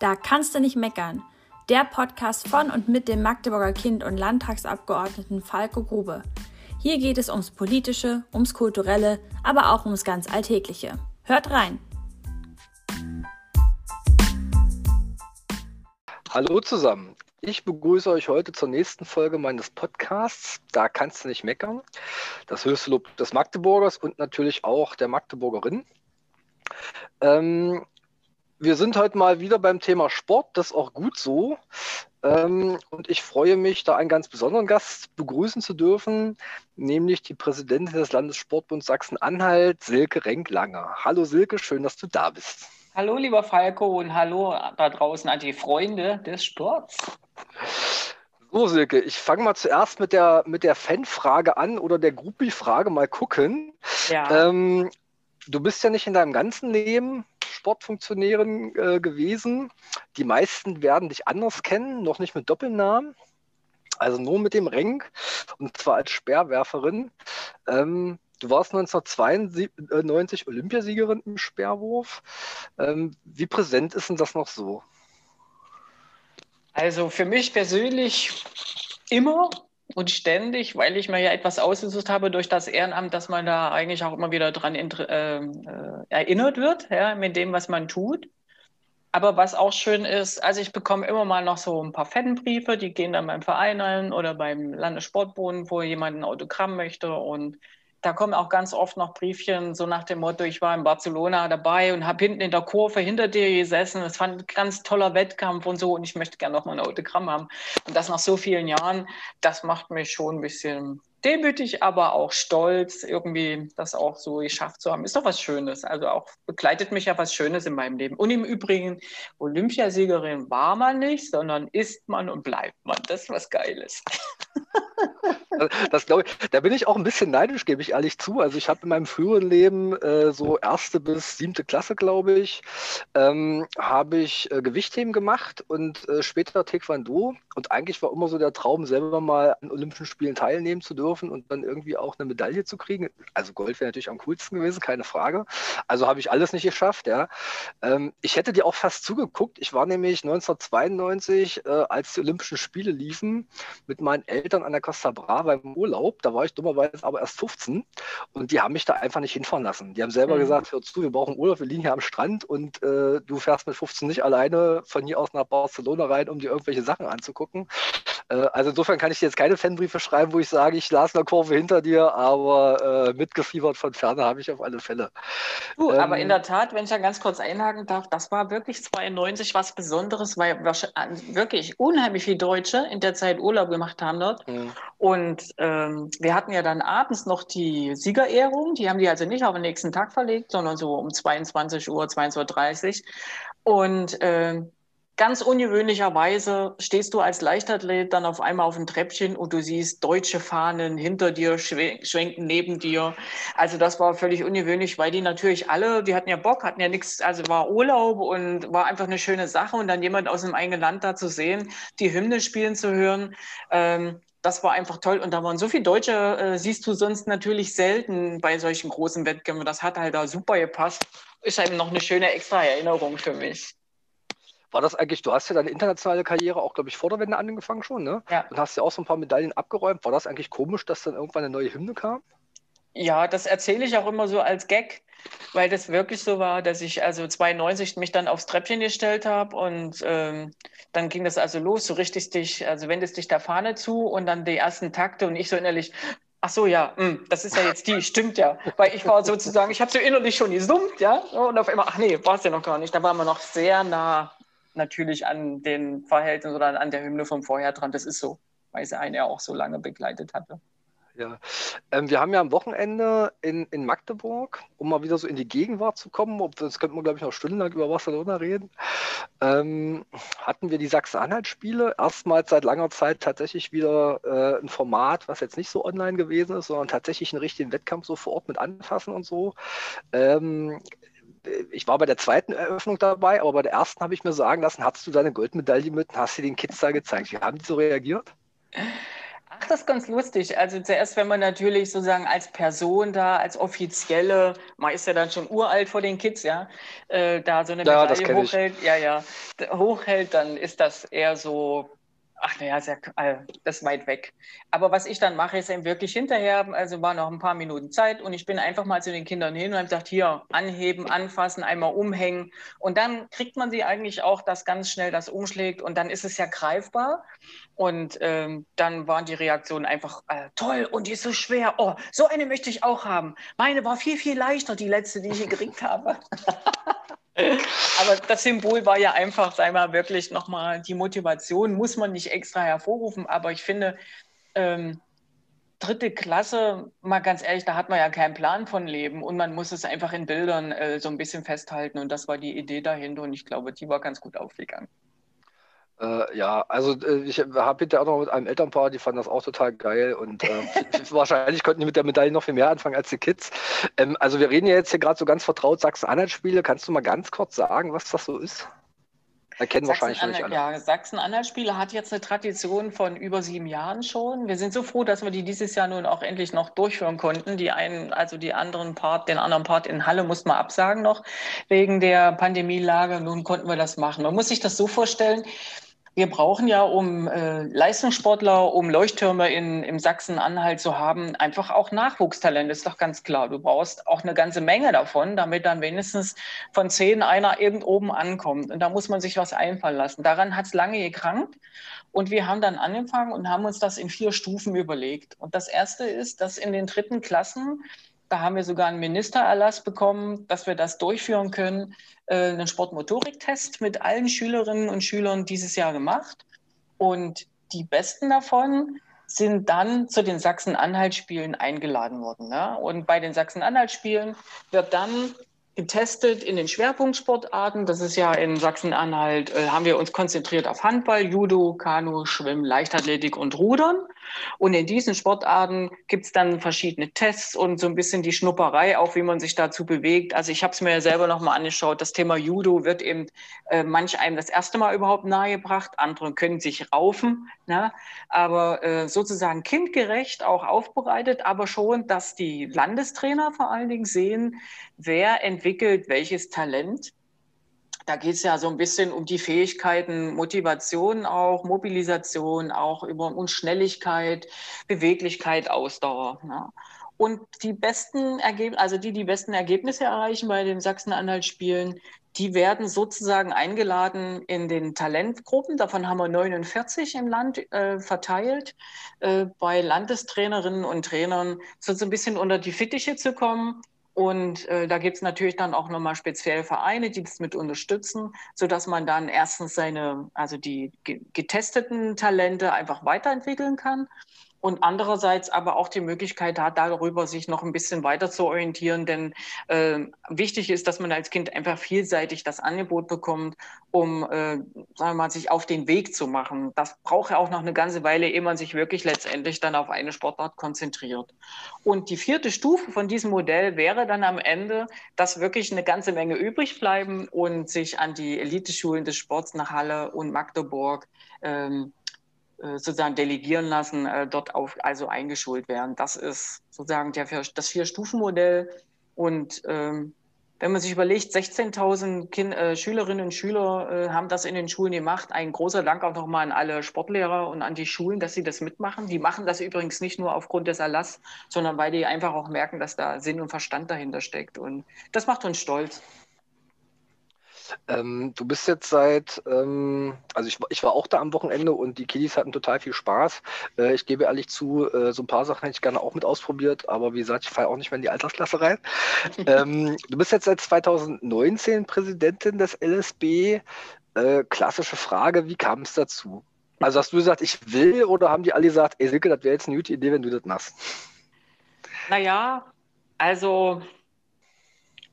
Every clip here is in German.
Da kannst du nicht meckern. Der Podcast von und mit dem Magdeburger Kind und Landtagsabgeordneten Falco Grube. Hier geht es ums Politische, ums Kulturelle, aber auch ums ganz Alltägliche. Hört rein! Hallo zusammen. Ich begrüße euch heute zur nächsten Folge meines Podcasts. Da kannst du nicht meckern. Das höchste Lob des Magdeburgers und natürlich auch der Magdeburgerin. Ähm, wir sind heute mal wieder beim Thema Sport, das ist auch gut so. Ähm, und ich freue mich, da einen ganz besonderen Gast begrüßen zu dürfen, nämlich die Präsidentin des Landessportbunds Sachsen-Anhalt, Silke Renklanger. Hallo Silke, schön, dass du da bist. Hallo lieber Falco und hallo da draußen an die Freunde des Sports. So, Silke, ich fange mal zuerst mit der, mit der Fanfrage an oder der Gruppi-Frage mal gucken. Ja. Ähm, du bist ja nicht in deinem ganzen Leben Sportfunktionärin äh, gewesen. Die meisten werden dich anders kennen, noch nicht mit Doppelnamen. Also nur mit dem Rank und zwar als Speerwerferin. Ähm, du warst 1992 Olympiasiegerin im Speerwurf. Ähm, wie präsent ist denn das noch so? Also für mich persönlich immer und ständig, weil ich mir ja etwas ausgesucht habe durch das Ehrenamt, dass man da eigentlich auch immer wieder dran äh, äh, erinnert wird, ja, mit dem, was man tut. Aber was auch schön ist, also ich bekomme immer mal noch so ein paar Fanbriefe, die gehen dann beim Verein ein oder beim Landessportbund, wo jemand ein Autogramm möchte und da kommen auch ganz oft noch Briefchen so nach dem Motto, ich war in Barcelona dabei und habe hinten in der Kurve hinter dir gesessen. Es fand ein ganz toller Wettkampf und so und ich möchte gerne noch mal ein Autogramm haben. Und das nach so vielen Jahren, das macht mich schon ein bisschen demütig, aber auch stolz, irgendwie das auch so geschafft zu haben. Ist doch was Schönes. Also auch begleitet mich ja was Schönes in meinem Leben. Und im Übrigen, Olympiasiegerin war man nicht, sondern ist man und bleibt man. Das ist was Geiles. Das glaube ich, da bin ich auch ein bisschen neidisch, gebe ich ehrlich zu. Also ich habe in meinem früheren Leben äh, so erste bis siebte Klasse, glaube ich, ähm, habe ich äh, Gewichtheben gemacht und äh, später Taekwondo. Und eigentlich war immer so der Traum, selber mal an Olympischen Spielen teilnehmen zu dürfen und dann irgendwie auch eine Medaille zu kriegen. Also Gold wäre natürlich am coolsten gewesen, keine Frage. Also habe ich alles nicht geschafft, ja. Ähm, ich hätte dir auch fast zugeguckt. Ich war nämlich 1992, äh, als die Olympischen Spiele liefen, mit meinen Eltern an der Costa Brava im Urlaub. Da war ich dummerweise aber erst 15 und die haben mich da einfach nicht hinfahren lassen. Die haben selber mhm. gesagt, hör zu, wir brauchen Urlaub, wir liegen hier am Strand und äh, du fährst mit 15 nicht alleine von hier aus nach Barcelona rein, um dir irgendwelche Sachen anzugucken. Äh, also insofern kann ich dir jetzt keine Fanbriefe schreiben, wo ich sage, ich las eine Kurve hinter dir, aber äh, mitgefiebert von Ferne habe ich auf alle Fälle. Du, ähm, aber in der Tat, wenn ich da ganz kurz einhaken darf, das war wirklich 92 was Besonderes, weil wirklich unheimlich viele Deutsche in der Zeit Urlaub gemacht haben dort. Mhm. Und ähm, wir hatten ja dann abends noch die Siegerehrung, die haben die also nicht auf den nächsten Tag verlegt, sondern so um 22 Uhr, 22.30 Uhr. Und äh, Ganz ungewöhnlicherweise stehst du als Leichtathlet dann auf einmal auf dem Treppchen und du siehst deutsche Fahnen hinter dir schwenken neben dir. Also das war völlig ungewöhnlich, weil die natürlich alle, die hatten ja Bock, hatten ja nichts, also war Urlaub und war einfach eine schöne Sache und dann jemand aus dem eigenen Land da zu sehen, die Hymne spielen zu hören. Ähm, das war einfach toll. Und da waren so viele Deutsche, äh, siehst du sonst natürlich selten bei solchen großen Wettkämpfen. Das hat halt da super gepasst. Ist eben noch eine schöne extra Erinnerung für mich. War das eigentlich, du hast ja deine internationale Karriere auch, glaube ich, vor der Wende angefangen schon, ne? Ja. Und hast ja auch so ein paar Medaillen abgeräumt. War das eigentlich komisch, dass dann irgendwann eine neue Hymne kam? Ja, das erzähle ich auch immer so als Gag, weil das wirklich so war, dass ich also 92 mich dann aufs Treppchen gestellt habe und ähm, dann ging das also los, so richtig dich, also wendest dich der Fahne zu und dann die ersten Takte und ich so innerlich, ach so, ja, mh, hm, das ist ja jetzt die, stimmt ja, weil ich war sozusagen, ich habe so innerlich schon gesummt, ja, und auf einmal, ach nee, war es ja noch gar nicht, da waren wir noch sehr nah natürlich an den Verhältnissen oder an der Hymne vom Vorher dran. Das ist so, weil sie einen ja auch so lange begleitet hatte. Ja, ähm, wir haben ja am Wochenende in, in Magdeburg, um mal wieder so in die Gegenwart zu kommen, ob, das könnte man, glaube ich, noch stundenlang über Barcelona reden, ähm, hatten wir die Sachsen-Anhalt-Spiele. Erstmals seit langer Zeit tatsächlich wieder äh, ein Format, was jetzt nicht so online gewesen ist, sondern tatsächlich einen richtigen Wettkampf so vor Ort mit anfassen und so. Ähm, ich war bei der zweiten Eröffnung dabei, aber bei der ersten habe ich mir sagen lassen, hattest du deine Goldmedaille mit und hast sie den Kids da gezeigt. Wie haben die so reagiert? das ist ganz lustig. Also zuerst, wenn man natürlich sozusagen als Person da, als Offizielle, man ist ja dann schon uralt vor den Kids, ja, äh, da so eine Medaille ja, hochhält, ja, ja, hochhält, dann ist das eher so Ach naja, äh, das ist weit weg. Aber was ich dann mache, ist eben wirklich hinterher, also war noch ein paar Minuten Zeit und ich bin einfach mal zu den Kindern hin und habe gesagt, hier, anheben, anfassen, einmal umhängen. Und dann kriegt man sie eigentlich auch, dass ganz schnell das umschlägt und dann ist es ja greifbar. Und ähm, dann waren die Reaktionen einfach äh, toll und die ist so schwer. Oh, so eine möchte ich auch haben. Meine war viel, viel leichter, die letzte, die ich hier gekriegt habe. Aber das Symbol war ja einfach, sei mal wirklich nochmal die Motivation, muss man nicht extra hervorrufen. Aber ich finde, ähm, dritte Klasse, mal ganz ehrlich, da hat man ja keinen Plan von Leben und man muss es einfach in Bildern äh, so ein bisschen festhalten. Und das war die Idee dahinter und ich glaube, die war ganz gut aufgegangen. Äh, ja, also äh, ich habe hinterher auch noch mit einem Elternpaar, die fanden das auch total geil und äh, wahrscheinlich konnten die mit der Medaille noch viel mehr anfangen als die Kids. Ähm, also wir reden ja jetzt hier gerade so ganz vertraut Sachsen-Anhalt-Spiele. Kannst du mal ganz kurz sagen, was das so ist? Erkennen wahrscheinlich nicht alle. Ja, Sachsen-Anhalt-Spiele hat jetzt eine Tradition von über sieben Jahren schon. Wir sind so froh, dass wir die dieses Jahr nun auch endlich noch durchführen konnten. Die einen, also die anderen Part, den anderen Part in Halle mussten wir absagen noch wegen der Pandemielage. Nun konnten wir das machen. Man muss sich das so vorstellen, wir brauchen ja, um äh, Leistungssportler, um Leuchttürme in, im Sachsen-Anhalt zu haben, einfach auch Nachwuchstalent, ist doch ganz klar. Du brauchst auch eine ganze Menge davon, damit dann wenigstens von zehn einer eben oben ankommt. Und da muss man sich was einfallen lassen. Daran hat es lange gekrankt. Und wir haben dann angefangen und haben uns das in vier Stufen überlegt. Und das erste ist, dass in den dritten Klassen da haben wir sogar einen Ministererlass bekommen, dass wir das durchführen können. Äh, einen Sportmotoriktest mit allen Schülerinnen und Schülern dieses Jahr gemacht. Und die besten davon sind dann zu den Sachsen-Anhalt-Spielen eingeladen worden. Ne? Und bei den Sachsen-Anhalt-Spielen wird dann getestet in den Schwerpunktsportarten. Das ist ja in Sachsen-Anhalt, äh, haben wir uns konzentriert auf Handball, Judo, Kanu, Schwimmen, Leichtathletik und Rudern. Und in diesen Sportarten gibt es dann verschiedene Tests und so ein bisschen die Schnupperei, auch wie man sich dazu bewegt. Also ich habe es mir ja selber nochmal angeschaut. Das Thema Judo wird eben äh, manch einem das erste Mal überhaupt nahegebracht. Andere können sich raufen. Ne? Aber äh, sozusagen kindgerecht auch aufbereitet, aber schon, dass die Landestrainer vor allen Dingen sehen, wer entwickelt welches Talent da geht es ja so ein bisschen um die Fähigkeiten, Motivation auch, Mobilisation auch über und Schnelligkeit, Beweglichkeit, Ausdauer. Ne? Und die besten Ergebnisse, also die, die besten Ergebnisse erreichen bei den Sachsen-Anhalt-Spielen, die werden sozusagen eingeladen in den Talentgruppen. Davon haben wir 49 im Land äh, verteilt, äh, bei Landestrainerinnen und Trainern so ein bisschen unter die Fittiche zu kommen und äh, da gibt es natürlich dann auch nochmal speziell Vereine, die das mit unterstützen, sodass man dann erstens seine, also die getesteten Talente einfach weiterentwickeln kann und andererseits aber auch die Möglichkeit hat, darüber sich noch ein bisschen weiter zu orientieren. Denn äh, wichtig ist, dass man als Kind einfach vielseitig das Angebot bekommt, um, äh, sagen mal, sich auf den Weg zu machen. Das braucht ja auch noch eine ganze Weile, ehe man sich wirklich letztendlich dann auf eine Sportart konzentriert. Und die vierte Stufe von diesem Modell wäre dann am Ende, dass wirklich eine ganze Menge übrig bleiben und sich an die Eliteschulen des Sports nach Halle und Magdeburg ähm, äh, sozusagen delegieren lassen, äh, dort auf, also eingeschult werden. Das ist sozusagen der, das Vier-Stufen-Modell. Und ähm, wenn man sich überlegt, 16.000 äh, Schülerinnen und Schüler äh, haben das in den Schulen gemacht. Ein großer Dank auch nochmal an alle Sportlehrer und an die Schulen, dass sie das mitmachen. Die machen das übrigens nicht nur aufgrund des Erlass, sondern weil die einfach auch merken, dass da Sinn und Verstand dahinter steckt. Und das macht uns stolz. Ähm, du bist jetzt seit, ähm, also ich, ich, war auch da am Wochenende und die Kiddies hatten total viel Spaß. Äh, ich gebe ehrlich zu, äh, so ein paar Sachen hätte ich gerne auch mit ausprobiert, aber wie gesagt, ich falle auch nicht mehr in die Altersklasse rein. ähm, du bist jetzt seit 2019 Präsidentin des LSB. Äh, klassische Frage, wie kam es dazu? Also hast du gesagt, ich will oder haben die alle gesagt, ey Silke, das wäre jetzt eine gute Idee, wenn du das machst? Naja, also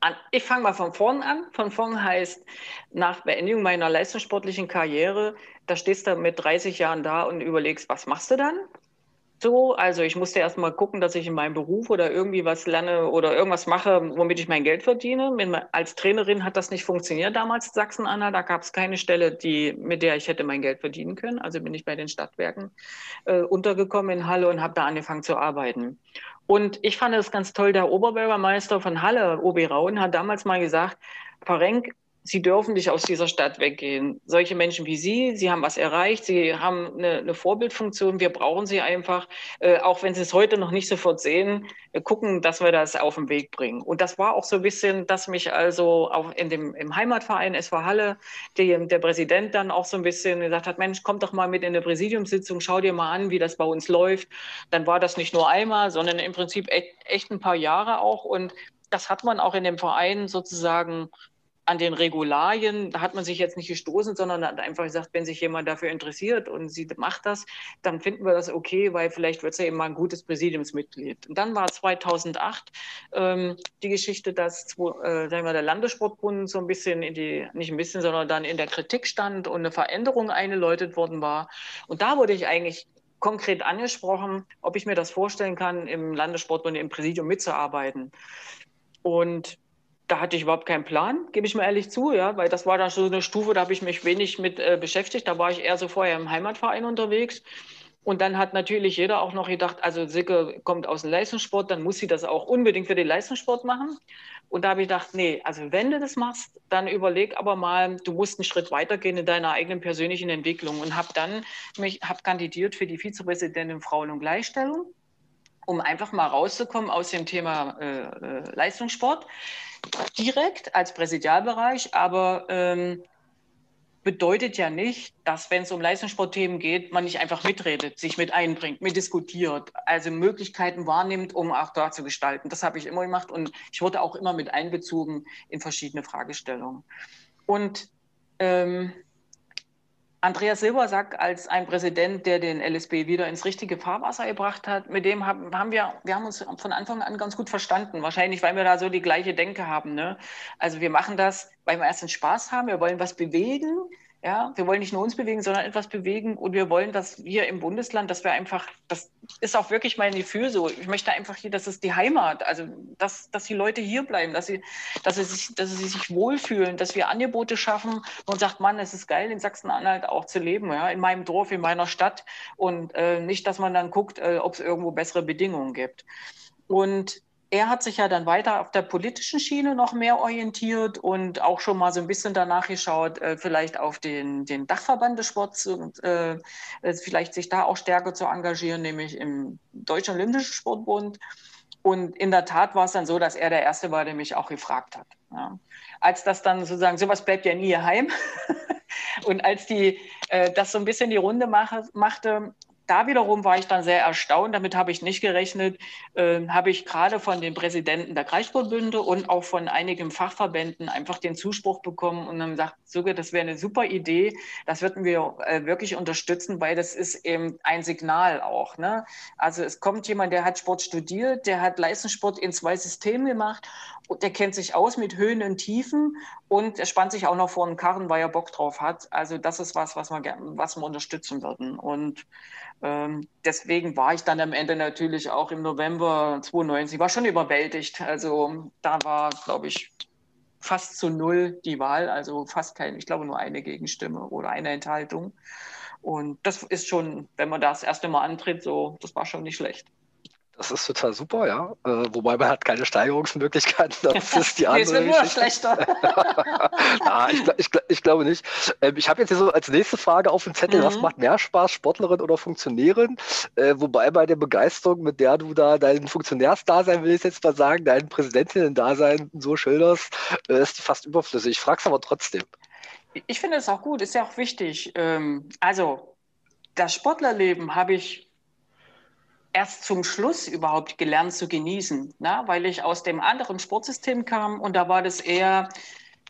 an, ich fange mal von vorn an. Von vorn heißt, nach Beendigung meiner leistungssportlichen Karriere, da stehst du mit 30 Jahren da und überlegst, was machst du dann? so. Also ich musste erst mal gucken, dass ich in meinem Beruf oder irgendwie was lerne oder irgendwas mache, womit ich mein Geld verdiene. Als Trainerin hat das nicht funktioniert damals in Sachsen-Anhalt. Da gab es keine Stelle, die, mit der ich hätte mein Geld verdienen können. Also bin ich bei den Stadtwerken äh, untergekommen in Halle und habe da angefangen zu arbeiten. Und ich fand es ganz toll, der Oberbürgermeister von Halle, Obi Raun, hat damals mal gesagt, Frau Renk, Sie dürfen nicht aus dieser Stadt weggehen. Solche Menschen wie Sie, Sie haben was erreicht, Sie haben eine, eine Vorbildfunktion, wir brauchen Sie einfach, äh, auch wenn Sie es heute noch nicht sofort sehen, wir gucken, dass wir das auf den Weg bringen. Und das war auch so ein bisschen, dass mich also auch in dem, im Heimatverein SV Halle, die, der Präsident dann auch so ein bisschen gesagt hat, Mensch, komm doch mal mit in eine Präsidiumssitzung, schau dir mal an, wie das bei uns läuft. Dann war das nicht nur einmal, sondern im Prinzip echt, echt ein paar Jahre auch. Und das hat man auch in dem Verein sozusagen an den Regularien, da hat man sich jetzt nicht gestoßen, sondern hat einfach gesagt, wenn sich jemand dafür interessiert und sie macht das, dann finden wir das okay, weil vielleicht wird sie ja eben mal ein gutes Präsidiumsmitglied. Und dann war 2008 ähm, die Geschichte, dass äh, sagen wir, der Landessportbund so ein bisschen in die, nicht ein bisschen, sondern dann in der Kritik stand und eine Veränderung eingeläutet worden war. Und da wurde ich eigentlich konkret angesprochen, ob ich mir das vorstellen kann, im Landessportbund im Präsidium mitzuarbeiten. Und da hatte ich überhaupt keinen Plan, gebe ich mir ehrlich zu, ja, weil das war dann so eine Stufe, da habe ich mich wenig mit äh, beschäftigt. Da war ich eher so vorher im Heimatverein unterwegs. Und dann hat natürlich jeder auch noch gedacht, also Silke kommt aus dem Leistungssport, dann muss sie das auch unbedingt für den Leistungssport machen. Und da habe ich gedacht, nee, also wenn du das machst, dann überleg aber mal, du musst einen Schritt weitergehen in deiner eigenen persönlichen Entwicklung. Und habe dann mich hab kandidiert für die Vizepräsidentin Frauen und Gleichstellung, um einfach mal rauszukommen aus dem Thema äh, äh Leistungssport direkt als Präsidialbereich, aber ähm, bedeutet ja nicht, dass wenn es um Leistungssportthemen geht, man nicht einfach mitredet, sich mit einbringt, mitdiskutiert, also Möglichkeiten wahrnimmt, um auch da zu gestalten. Das habe ich immer gemacht und ich wurde auch immer mit einbezogen in verschiedene Fragestellungen. Und ähm, Andreas Silbersack als ein Präsident, der den LSB wieder ins richtige Fahrwasser gebracht hat, mit dem haben, haben wir, wir haben uns von Anfang an ganz gut verstanden. Wahrscheinlich, weil wir da so die gleiche Denke haben. Ne? Also wir machen das, weil wir erstens Spaß haben, wir wollen was bewegen, ja, wir wollen nicht nur uns bewegen, sondern etwas bewegen und wir wollen, dass wir im Bundesland, dass wir einfach, das ist auch wirklich mein Gefühl so. Ich möchte einfach hier, das ist die Heimat, also dass, dass die Leute hier bleiben, dass sie, dass sie sich, dass sie sich wohlfühlen, dass wir Angebote schaffen und sagt, Mann, es ist geil, in Sachsen-Anhalt auch zu leben, ja, in meinem Dorf, in meiner Stadt und äh, nicht, dass man dann guckt, äh, ob es irgendwo bessere Bedingungen gibt. Und er hat sich ja dann weiter auf der politischen Schiene noch mehr orientiert und auch schon mal so ein bisschen danach geschaut, äh, vielleicht auf den, den Dachverband des Sports und äh, vielleicht sich da auch stärker zu engagieren, nämlich im Deutschen Olympischen Sportbund. Und in der Tat war es dann so, dass er der Erste war, der mich auch gefragt hat. Ja. Als das dann sozusagen, sowas bleibt ja nie heim. und als die äh, das so ein bisschen die Runde mache, machte, da wiederum war ich dann sehr erstaunt, damit habe ich nicht gerechnet, äh, habe ich gerade von den Präsidenten der Kreissportbünde und auch von einigen Fachverbänden einfach den Zuspruch bekommen und dann gesagt, sogar das wäre eine super Idee, das würden wir äh, wirklich unterstützen, weil das ist eben ein Signal auch. Ne? Also es kommt jemand, der hat Sport studiert, der hat Leistungssport in zwei Systemen gemacht der kennt sich aus mit Höhen und Tiefen und er spannt sich auch noch vor den Karren, weil er Bock drauf hat. Also das ist was, was wir, was wir unterstützen würden und ähm, deswegen war ich dann am Ende natürlich auch im November 92, war schon überwältigt. Also da war, glaube ich, fast zu null die Wahl, also fast keine, ich glaube nur eine Gegenstimme oder eine Enthaltung. Und das ist schon, wenn man das erste Mal antritt, so, das war schon nicht schlecht. Das ist total super, ja. Äh, wobei man hat keine Steigerungsmöglichkeiten. Das ist die andere. nee, es wird nur schlechter. ah, ich, ich, ich, glaube nicht. Ähm, ich habe jetzt hier so als nächste Frage auf dem Zettel, mhm. was macht mehr Spaß, Sportlerin oder Funktionärin? Äh, wobei bei der Begeisterung, mit der du da dein Funktionärsdasein, will ich jetzt mal sagen, dein Präsidentinnen-Dasein so schilderst, äh, ist die fast überflüssig. Ich frage es aber trotzdem. Ich finde es auch gut, ist ja auch wichtig. Ähm, also, das Sportlerleben habe ich erst zum Schluss überhaupt gelernt zu genießen, ne? weil ich aus dem anderen Sportsystem kam und da war das eher,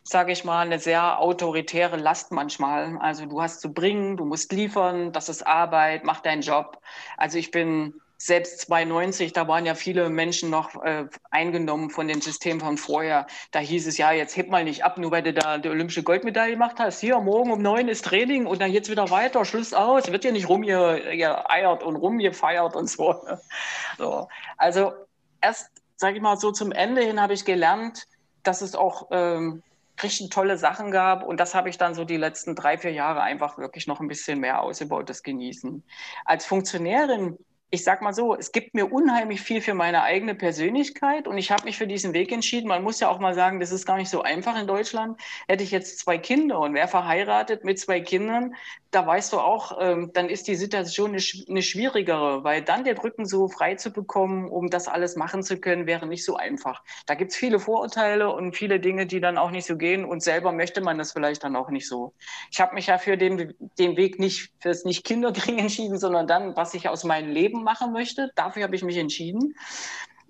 sage ich mal, eine sehr autoritäre Last manchmal. Also du hast zu bringen, du musst liefern, das ist Arbeit, mach deinen Job. Also ich bin selbst 92, da waren ja viele Menschen noch äh, eingenommen von dem System von vorher. Da hieß es ja, jetzt heb mal nicht ab, nur weil du da die olympische Goldmedaille gemacht hast. Hier, morgen um neun ist Training und dann jetzt wieder weiter, Schluss aus. Wird ja nicht rumgeeiert und rumgefeiert und so. so. Also erst, sage ich mal, so zum Ende hin habe ich gelernt, dass es auch ähm, richtig tolle Sachen gab. Und das habe ich dann so die letzten drei, vier Jahre einfach wirklich noch ein bisschen mehr ausgebaut, das Genießen. Als Funktionärin ich sag mal so, es gibt mir unheimlich viel für meine eigene Persönlichkeit und ich habe mich für diesen Weg entschieden. Man muss ja auch mal sagen, das ist gar nicht so einfach in Deutschland. Hätte ich jetzt zwei Kinder und wäre verheiratet mit zwei Kindern, da weißt du auch, ähm, dann ist die Situation eine, eine, schwierigere, weil dann den Rücken so frei zu bekommen, um das alles machen zu können, wäre nicht so einfach. Da gibt es viele Vorurteile und viele Dinge, die dann auch nicht so gehen und selber möchte man das vielleicht dann auch nicht so. Ich habe mich ja für den, den Weg nicht fürs nicht Kinderkriegen entschieden, sondern dann, was ich aus meinem Leben machen möchte. Dafür habe ich mich entschieden.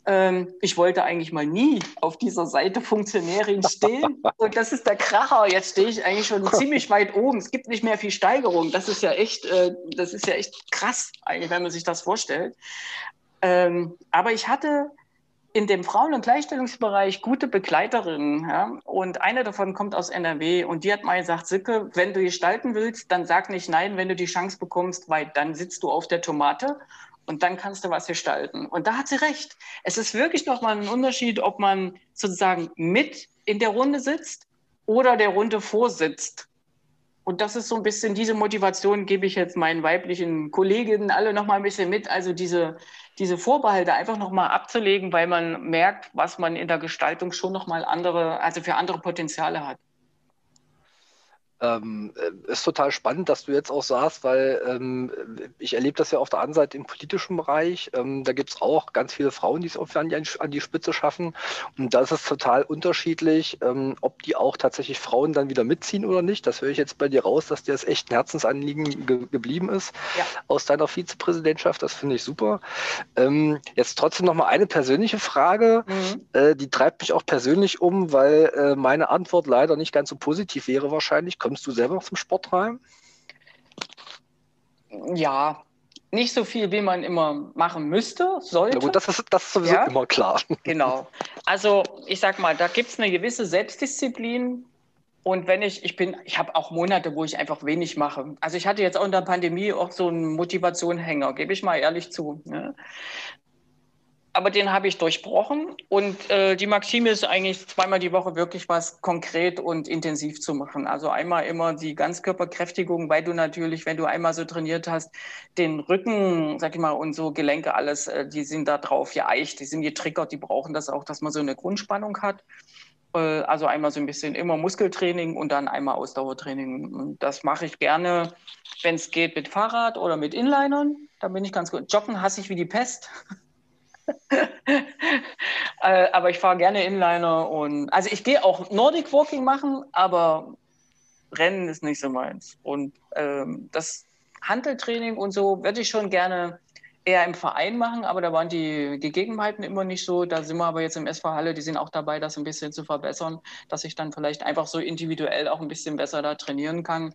Ähm, ich wollte eigentlich mal nie auf dieser Seite Funktionärin stehen. Und das ist der Kracher. Jetzt stehe ich eigentlich schon ziemlich weit oben. Es gibt nicht mehr viel Steigerung. Das ist ja echt, äh, das ist ja echt krass, eigentlich, wenn man sich das vorstellt. Ähm, aber ich hatte in dem Frauen- und Gleichstellungsbereich gute Begleiterinnen. Ja? Und eine davon kommt aus NRW und die hat mal gesagt, Sicke, wenn du gestalten willst, dann sag nicht nein, wenn du die Chance bekommst, weil dann sitzt du auf der Tomate und dann kannst du was gestalten. Und da hat sie recht. Es ist wirklich nochmal ein Unterschied, ob man sozusagen mit in der Runde sitzt oder der Runde vorsitzt. Und das ist so ein bisschen diese Motivation, gebe ich jetzt meinen weiblichen Kolleginnen alle nochmal ein bisschen mit. Also diese, diese Vorbehalte einfach nochmal abzulegen, weil man merkt, was man in der Gestaltung schon nochmal andere, also für andere Potenziale hat. Ähm, äh, ist total spannend, dass du jetzt auch sagst, weil ähm, ich erlebe das ja auf der anderen Seite im politischen Bereich. Ähm, da gibt es auch ganz viele Frauen, die es an die, an die Spitze schaffen. Und da ist es total unterschiedlich, ähm, ob die auch tatsächlich Frauen dann wieder mitziehen oder nicht. Das höre ich jetzt bei dir raus, dass dir das echt ein Herzensanliegen ge geblieben ist ja. aus deiner Vizepräsidentschaft. Das finde ich super. Ähm, jetzt trotzdem noch mal eine persönliche Frage. Mhm. Äh, die treibt mich auch persönlich um, weil äh, meine Antwort leider nicht ganz so positiv wäre wahrscheinlich. Kommt Kommst du selber zum Sport rein? Ja, nicht so viel, wie man immer machen müsste, sollte. Na gut, das ist, das ist sowieso ja, immer klar. Genau. Also ich sag mal, da gibt es eine gewisse Selbstdisziplin. Und wenn ich, ich bin, ich habe auch Monate, wo ich einfach wenig mache. Also ich hatte jetzt auch in der Pandemie auch so einen Motivationhänger, gebe ich mal ehrlich zu. Ne? Aber den habe ich durchbrochen und äh, die Maxime ist eigentlich zweimal die Woche wirklich was konkret und intensiv zu machen. Also einmal immer die Ganzkörperkräftigung, weil du natürlich, wenn du einmal so trainiert hast, den Rücken, sag ich mal, und so Gelenke alles, äh, die sind da drauf geeicht, die sind getriggert, die brauchen das auch, dass man so eine Grundspannung hat. Äh, also einmal so ein bisschen immer Muskeltraining und dann einmal Ausdauertraining. Und das mache ich gerne, wenn es geht, mit Fahrrad oder mit Inlinern. Da bin ich ganz gut. Joggen hasse ich wie die Pest. Äh, aber ich fahre gerne Inliner und also ich gehe auch Nordic Walking machen, aber Rennen ist nicht so meins. Und ähm, das Handeltraining und so würde ich schon gerne eher im Verein machen, aber da waren die Gegebenheiten immer nicht so. Da sind wir aber jetzt im SV Halle, die sind auch dabei, das ein bisschen zu verbessern, dass ich dann vielleicht einfach so individuell auch ein bisschen besser da trainieren kann.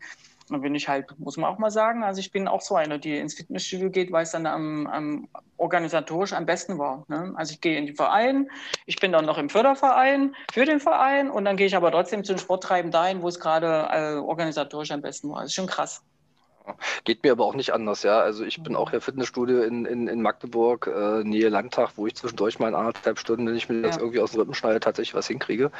Dann bin ich halt, muss man auch mal sagen, also ich bin auch so einer, die ins Fitnessstudio geht, weil es dann am, am organisatorisch am besten war. Ne? Also ich gehe in den Verein, ich bin dann noch im Förderverein für den Verein und dann gehe ich aber trotzdem zum Sporttreiben dahin, wo es gerade äh, organisatorisch am besten war. Das ist schon krass. Geht mir aber auch nicht anders, ja. Also ich bin auch hier Fitnessstudio in, in, in Magdeburg, äh, Nähe Landtag, wo ich zwischendurch mal in anderthalb Stunden, wenn ich mir ja. das irgendwie aus dem Rippen schneide, tatsächlich was hinkriege.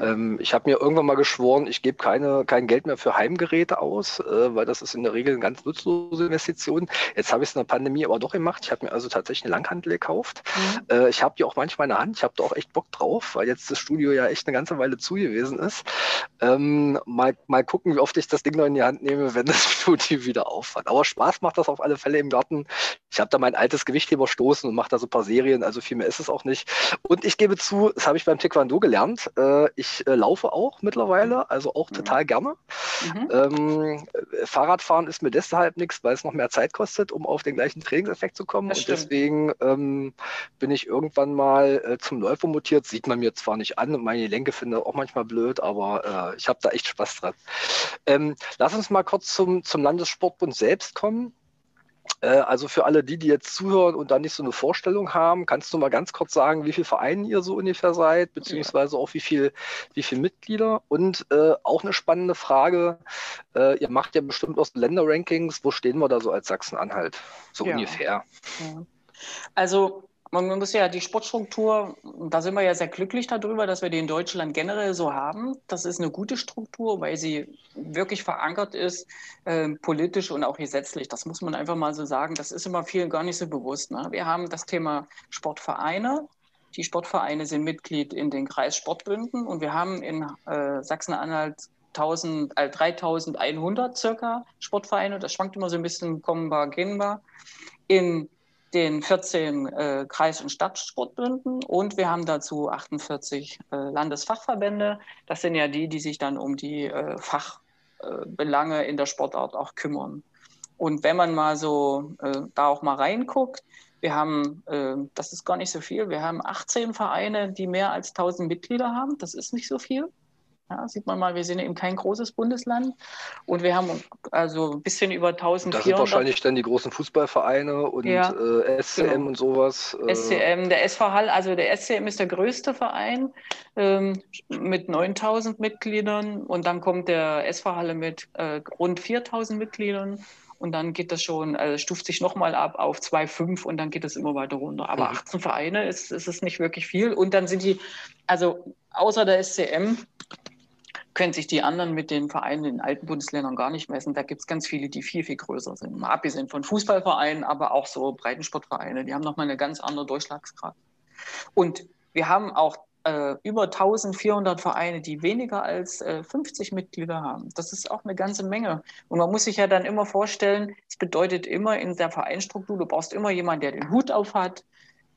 Ähm, ich habe mir irgendwann mal geschworen, ich gebe keine, kein Geld mehr für Heimgeräte aus, äh, weil das ist in der Regel eine ganz nutzlose Investition. Jetzt habe ich es in der Pandemie aber doch gemacht. Ich habe mir also tatsächlich eine Langhantel gekauft. Mhm. Äh, ich habe die auch manchmal in der Hand. Ich habe da auch echt Bock drauf, weil jetzt das Studio ja echt eine ganze Weile zu gewesen ist. Ähm, mal, mal gucken, wie oft ich das Ding noch in die Hand nehme, wenn das Studio wieder Aufwand. Aber Spaß macht das auf alle Fälle im Garten. Ich habe da mein altes Gewicht überstoßen und mache da so ein paar Serien, also viel mehr ist es auch nicht. Und ich gebe zu, das habe ich beim Taekwondo gelernt. Äh, ich äh, laufe auch mittlerweile, also auch mhm. total gerne. Mhm. Ähm, Fahrradfahren ist mir deshalb nichts, weil es noch mehr Zeit kostet, um auf den gleichen Trainingseffekt zu kommen. und deswegen ähm, bin ich irgendwann mal äh, zum Läufer mutiert. Sieht man mir zwar nicht an und meine Gelenke finde ich auch manchmal blöd, aber äh, ich habe da echt Spaß dran. Ähm, lass uns mal kurz zum, zum Landessportbund selbst kommen. Äh, also für alle die, die jetzt zuhören und da nicht so eine Vorstellung haben, kannst du mal ganz kurz sagen, wie viele Vereine ihr so ungefähr seid, beziehungsweise auch wie viel, wie viele Mitglieder? Und äh, auch eine spannende Frage, äh, ihr macht ja bestimmt aus Länderrankings, wo stehen wir da so als Sachsen-Anhalt? So ja. ungefähr. Also man muss ja die Sportstruktur, da sind wir ja sehr glücklich darüber, dass wir die in Deutschland generell so haben. Das ist eine gute Struktur, weil sie wirklich verankert ist, äh, politisch und auch gesetzlich. Das muss man einfach mal so sagen. Das ist immer vielen gar nicht so bewusst. Ne? Wir haben das Thema Sportvereine. Die Sportvereine sind Mitglied in den Kreissportbünden und wir haben in äh, Sachsen-Anhalt 1000, äh, 3100 circa Sportvereine. Das schwankt immer so ein bisschen, kommen wir, gehen wir. In den 14 äh, Kreis- und Stadtsportbünden und wir haben dazu 48 äh, Landesfachverbände. Das sind ja die, die sich dann um die äh, Fachbelange in der Sportart auch kümmern. Und wenn man mal so äh, da auch mal reinguckt, wir haben, äh, das ist gar nicht so viel, wir haben 18 Vereine, die mehr als 1000 Mitglieder haben. Das ist nicht so viel. Ja, sieht man mal, wir sind eben kein großes Bundesland und wir haben also ein bisschen über 1400. Das sind wahrscheinlich dann die großen Fußballvereine und ja, äh, SCM genau. und sowas. Äh. SCM, der SV Hall, also der SCM ist der größte Verein ähm, mit 9000 Mitgliedern und dann kommt der SV Halle mit äh, rund 4000 Mitgliedern und dann geht das schon, also stuft sich nochmal ab auf 2,5 und dann geht es immer weiter runter. Aber mhm. 18 Vereine ist, ist es nicht wirklich viel und dann sind die, also außer der SCM können sich die anderen mit den Vereinen in alten Bundesländern gar nicht messen. Da gibt es ganz viele, die viel, viel größer sind. Mal abgesehen von Fußballvereinen, aber auch so Breitensportvereine, die haben nochmal eine ganz andere Durchschlagskraft. Und wir haben auch äh, über 1400 Vereine, die weniger als äh, 50 Mitglieder haben. Das ist auch eine ganze Menge. Und man muss sich ja dann immer vorstellen, es bedeutet immer in der Vereinsstruktur, du brauchst immer jemanden, der den Hut auf hat,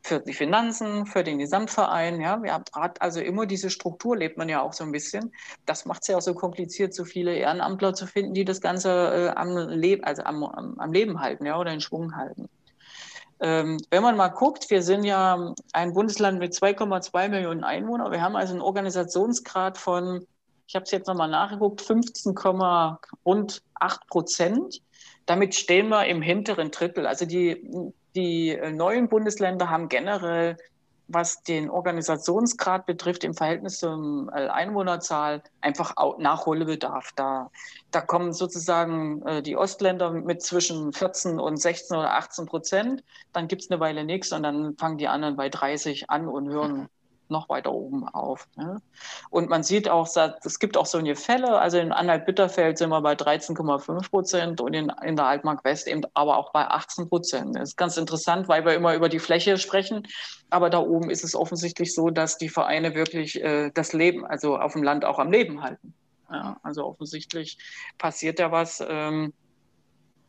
für die Finanzen, für den Gesamtverein. Ja, wir haben also immer diese Struktur, lebt man ja auch so ein bisschen. Das macht es ja auch so kompliziert, so viele Ehrenamtler zu finden, die das Ganze äh, am, Leben, also am, am, Leben halten ja, oder in Schwung halten. Ähm, wenn man mal guckt, wir sind ja ein Bundesland mit 2,2 Millionen Einwohnern. Wir haben also einen Organisationsgrad von, ich habe es jetzt nochmal nachgeguckt, 15, rund 8 Prozent. Damit stehen wir im hinteren Drittel. Also die die äh, neuen Bundesländer haben generell, was den Organisationsgrad betrifft, im Verhältnis zur äh, Einwohnerzahl einfach Nachholbedarf. Da, da kommen sozusagen äh, die Ostländer mit zwischen 14 und 16 oder 18 Prozent. Dann gibt es eine Weile nichts und dann fangen die anderen bei 30 an und hören noch weiter oben auf. Ne? Und man sieht auch, es gibt auch solche Fälle, also in Anhalt-Bitterfeld sind wir bei 13,5 Prozent und in, in der Altmark West eben aber auch bei 18 Prozent. Das ist ganz interessant, weil wir immer über die Fläche sprechen, aber da oben ist es offensichtlich so, dass die Vereine wirklich äh, das Leben, also auf dem Land auch am Leben halten. Ja, also offensichtlich passiert da was, ähm,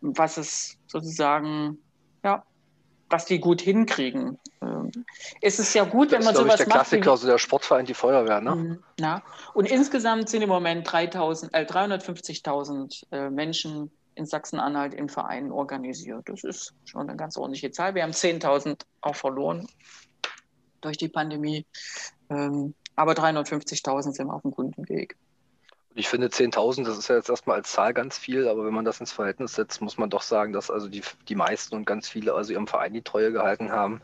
was es sozusagen, ja, was die gut hinkriegen. Ähm, es ist ja gut, das wenn man ist, sowas ich, der macht. Der Klassiker, also der Sportverein, die Feuerwehr, ne? Mhm, ja. Und insgesamt sind im Moment äh, 350.000 äh, Menschen in Sachsen-Anhalt in Vereinen organisiert. Das ist schon eine ganz ordentliche Zahl. Wir haben 10.000 auch verloren durch die Pandemie. Ähm, aber 350.000 sind auf einem guten Weg. Ich finde 10.000, das ist ja jetzt erstmal als Zahl ganz viel, aber wenn man das ins Verhältnis setzt, muss man doch sagen, dass also die, die meisten und ganz viele also ihrem Verein die Treue gehalten haben.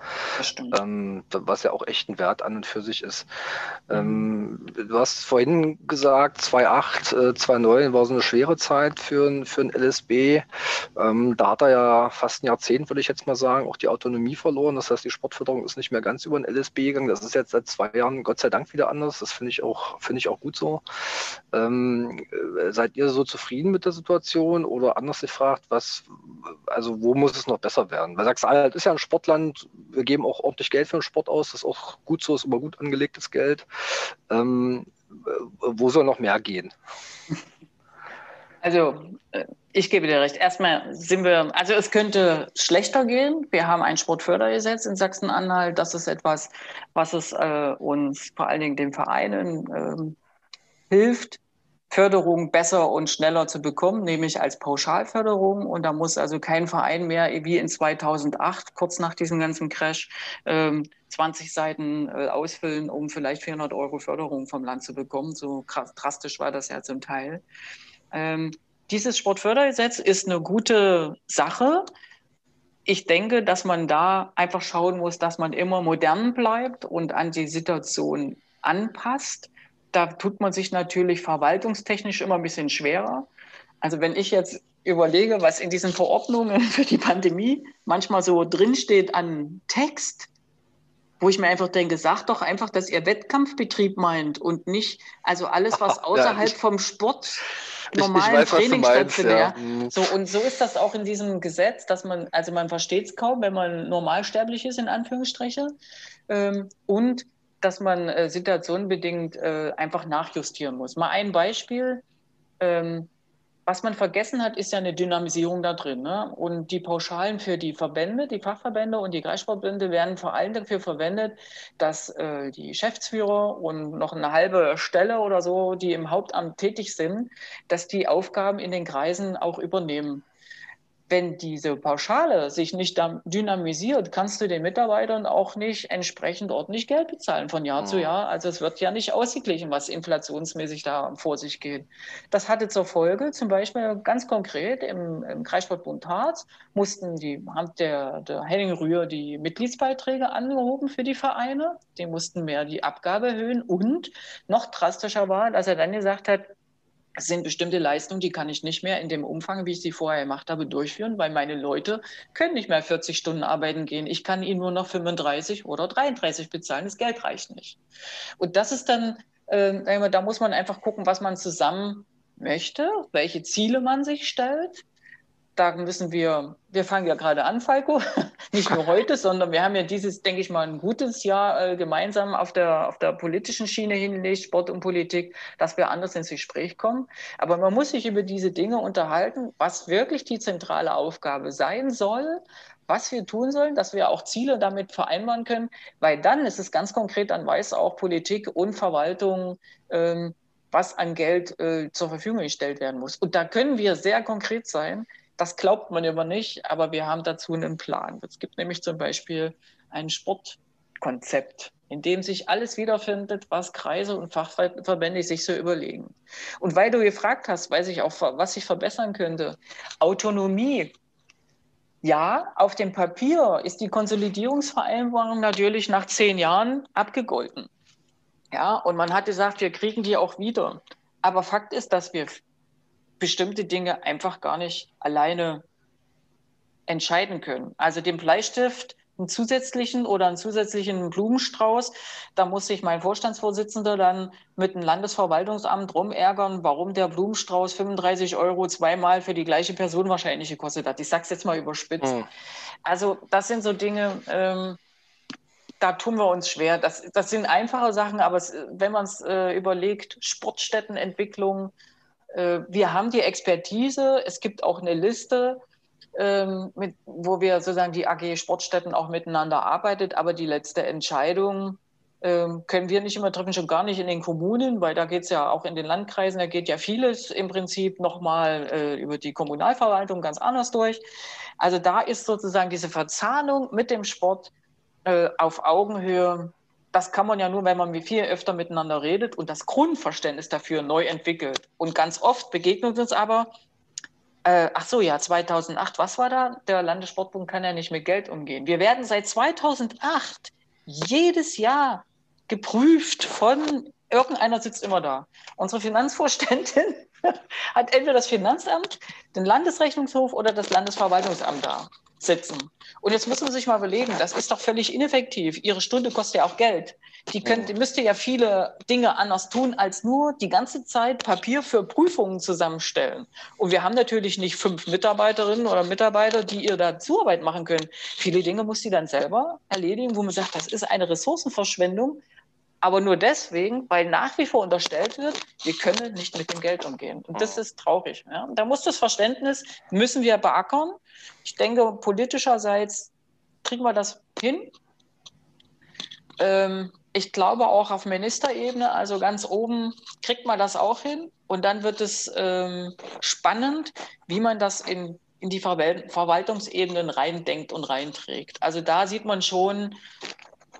Ähm, was ja auch echt ein Wert an und für sich ist. Mhm. Ähm, du hast vorhin gesagt, 2.8, äh, 2.9 war so eine schwere Zeit für, für ein LSB. Ähm, da hat er ja fast ein Jahrzehnt, würde ich jetzt mal sagen, auch die Autonomie verloren. Das heißt, die Sportförderung ist nicht mehr ganz über ein LSB gegangen. Das ist jetzt seit zwei Jahren Gott sei Dank wieder anders. Das finde ich auch, finde ich auch gut so. Ähm, ähm, äh, seid ihr so zufrieden mit der Situation oder anders gefragt, was, also wo muss es noch besser werden? Weil Sachsen-Anhalt ist ja ein Sportland, wir geben auch ordentlich Geld für den Sport aus, das ist auch gut so, ist immer gut angelegtes Geld. Ähm, äh, wo soll noch mehr gehen? Also, äh, ich gebe dir recht. Erstmal sind wir, also es könnte schlechter gehen. Wir haben ein Sportfördergesetz in Sachsen-Anhalt. Das ist etwas, was es äh, uns vor allen Dingen den Vereinen äh, hilft, Förderung besser und schneller zu bekommen, nämlich als Pauschalförderung. Und da muss also kein Verein mehr wie in 2008, kurz nach diesem ganzen Crash, 20 ähm, Seiten äh, ausfüllen, um vielleicht 400 Euro Förderung vom Land zu bekommen. So drastisch war das ja zum Teil. Ähm, dieses Sportfördergesetz ist eine gute Sache. ich denke, dass man da einfach schauen muss, dass man immer modern bleibt und an die Situation anpasst. Da tut man sich natürlich verwaltungstechnisch immer ein bisschen schwerer. Also wenn ich jetzt überlege, was in diesen Verordnungen für die Pandemie manchmal so drinsteht an Text, wo ich mir einfach denke, sag doch einfach, dass ihr Wettkampfbetrieb meint und nicht, also alles, was außerhalb ja, ich, vom Sport normalen weiß, Training stattfindet. Ja. So, und so ist das auch in diesem Gesetz, dass man, also man versteht es kaum, wenn man normalsterblich ist, in Anführungsstriche. Ähm, und dass man äh, situationenbedingt äh, einfach nachjustieren muss. Mal ein Beispiel. Ähm, was man vergessen hat, ist ja eine Dynamisierung da drin. Ne? Und die Pauschalen für die Verbände, die Fachverbände und die Kreissportbünde werden vor allem dafür verwendet, dass äh, die Geschäftsführer und noch eine halbe Stelle oder so, die im Hauptamt tätig sind, dass die Aufgaben in den Kreisen auch übernehmen wenn diese Pauschale sich nicht dynamisiert, kannst du den Mitarbeitern auch nicht entsprechend ordentlich Geld bezahlen von Jahr mhm. zu Jahr. Also es wird ja nicht ausgeglichen, was inflationsmäßig da vor sich geht. Das hatte zur Folge, zum Beispiel ganz konkret im, im Kreissportbund Harz mussten die, haben der, der Henning Rühr die Mitgliedsbeiträge angehoben für die Vereine. Die mussten mehr die Abgabe erhöhen und noch drastischer war, dass er dann gesagt hat, es sind bestimmte Leistungen, die kann ich nicht mehr in dem Umfang, wie ich sie vorher gemacht habe, durchführen, weil meine Leute können nicht mehr 40 Stunden arbeiten gehen. Ich kann ihnen nur noch 35 oder 33 bezahlen. Das Geld reicht nicht. Und das ist dann, äh, da muss man einfach gucken, was man zusammen möchte, welche Ziele man sich stellt da müssen wir, wir fangen ja gerade an, Falco, nicht nur heute, sondern wir haben ja dieses, denke ich mal, ein gutes Jahr äh, gemeinsam auf der, auf der politischen Schiene hingelegt, Sport und Politik, dass wir anders ins Gespräch kommen. Aber man muss sich über diese Dinge unterhalten, was wirklich die zentrale Aufgabe sein soll, was wir tun sollen, dass wir auch Ziele damit vereinbaren können, weil dann ist es ganz konkret, dann weiß auch Politik und Verwaltung, ähm, was an Geld äh, zur Verfügung gestellt werden muss. Und da können wir sehr konkret sein, das glaubt man immer nicht, aber wir haben dazu einen Plan. Es gibt nämlich zum Beispiel ein Sportkonzept, in dem sich alles wiederfindet, was Kreise und Fachverbände sich so überlegen. Und weil du gefragt hast, weiß ich auch, was sich verbessern könnte. Autonomie. Ja, auf dem Papier ist die Konsolidierungsvereinbarung natürlich nach zehn Jahren abgegolten. Ja, und man hat gesagt, wir kriegen die auch wieder. Aber Fakt ist, dass wir bestimmte Dinge einfach gar nicht alleine entscheiden können. Also den Bleistift, einen zusätzlichen oder einen zusätzlichen Blumenstrauß, da muss sich mein Vorstandsvorsitzender dann mit dem Landesverwaltungsamt rumärgern, warum der Blumenstrauß 35 Euro zweimal für die gleiche Person wahrscheinlich gekostet hat. Ich sage es jetzt mal überspitzt. Mhm. Also das sind so Dinge, ähm, da tun wir uns schwer. Das, das sind einfache Sachen, aber es, wenn man es äh, überlegt, Sportstättenentwicklung, wir haben die Expertise, es gibt auch eine Liste, ähm, mit, wo wir sozusagen die AG Sportstätten auch miteinander arbeitet, aber die letzte Entscheidung ähm, können wir nicht immer treffen, schon gar nicht in den Kommunen, weil da geht es ja auch in den Landkreisen, da geht ja vieles im Prinzip nochmal äh, über die Kommunalverwaltung ganz anders durch. Also da ist sozusagen diese Verzahnung mit dem Sport äh, auf Augenhöhe das kann man ja nur, wenn man viel öfter miteinander redet und das Grundverständnis dafür neu entwickelt. Und ganz oft begegnet uns aber, äh, ach so, ja, 2008, was war da? Der Landessportbund kann ja nicht mit Geld umgehen. Wir werden seit 2008 jedes Jahr geprüft von irgendeiner sitzt immer da. Unsere Finanzvorständin hat entweder das Finanzamt, den Landesrechnungshof oder das Landesverwaltungsamt da sitzen. Und jetzt muss man sich mal überlegen, das ist doch völlig ineffektiv. Ihre Stunde kostet ja auch Geld. Die, könnt, die müsste ja viele Dinge anders tun, als nur die ganze Zeit Papier für Prüfungen zusammenstellen. Und wir haben natürlich nicht fünf Mitarbeiterinnen oder Mitarbeiter, die ihr da Zuarbeit machen können. Viele Dinge muss sie dann selber erledigen, wo man sagt, das ist eine Ressourcenverschwendung, aber nur deswegen, weil nach wie vor unterstellt wird, wir können nicht mit dem Geld umgehen. Und das ist traurig. Ja. Da muss das Verständnis, müssen wir beackern. Ich denke, politischerseits kriegen wir das hin. Ähm, ich glaube auch auf Ministerebene, also ganz oben, kriegt man das auch hin. Und dann wird es ähm, spannend, wie man das in, in die Verwaltungsebenen reindenkt und reinträgt. Also da sieht man schon,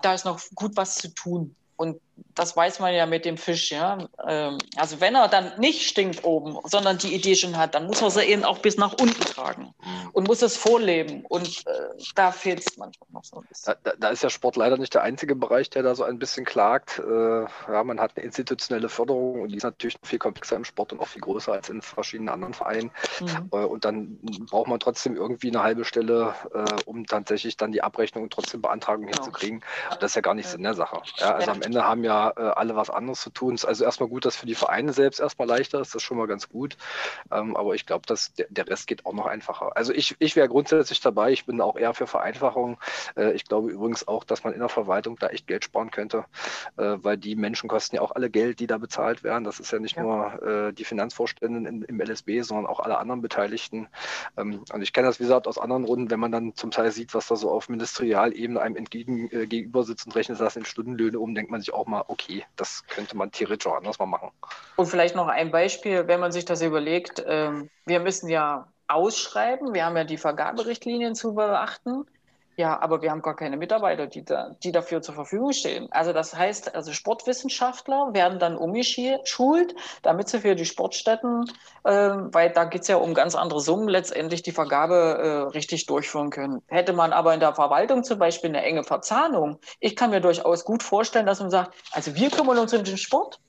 da ist noch gut was zu tun. Und das weiß man ja mit dem Fisch, ja. Ähm, also wenn er dann nicht stinkt oben, sondern die Idee schon hat, dann muss er sie eben auch bis nach unten tragen mhm. und muss es vorleben. Und äh, da fehlt es manchmal noch so ein bisschen. Da, da, ist ja Sport leider nicht der einzige Bereich, der da so ein bisschen klagt. Äh, ja, man hat eine institutionelle Förderung und die ist natürlich viel komplexer im Sport und auch viel größer als in verschiedenen anderen Vereinen. Mhm. Äh, und dann braucht man trotzdem irgendwie eine halbe Stelle, äh, um tatsächlich dann die Abrechnung und trotzdem Beantragung genau. hinzukriegen. Das ist ja gar nichts in der Sache. Ja, also ja. am Ende haben ja äh, alle was anderes zu tun. Es ist also erstmal gut, dass für die Vereine selbst erstmal leichter ist, das ist schon mal ganz gut. Ähm, aber ich glaube, dass der, der, Rest geht auch noch einfacher. Also ich, ich wäre grundsätzlich dabei, ich bin auch eher für Vereinfachung. Äh, ich glaube übrigens auch, dass man in der Verwaltung da echt Geld sparen könnte, äh, weil die Menschen kosten ja auch alle Geld, die da bezahlt werden. Das ist ja nicht ja. nur äh, die Finanzvorstände im LSB, sondern auch alle anderen Beteiligten. Ähm, und ich kenne das, wie gesagt, aus anderen Runden, wenn man dann zum Teil sieht, was da so auf Ministerialebene einem entgegen, äh, gegenüber sitzt und rechnet das in Stundenlöhne um, denkt man sich auch mal, okay, das könnte man theoretisch auch anders mal machen. Und vielleicht noch ein Beispiel, wenn man sich das überlegt, ähm, wir müssen ja ausschreiben, wir haben ja die Vergaberichtlinien zu beachten. Ja, aber wir haben gar keine Mitarbeiter, die, da, die dafür zur Verfügung stehen. Also das heißt, also Sportwissenschaftler werden dann umgeschult, damit sie für die Sportstätten, äh, weil da geht es ja um ganz andere Summen, letztendlich die Vergabe äh, richtig durchführen können. Hätte man aber in der Verwaltung zum Beispiel eine enge Verzahnung, ich kann mir durchaus gut vorstellen, dass man sagt, also wir kümmern uns um den Sport,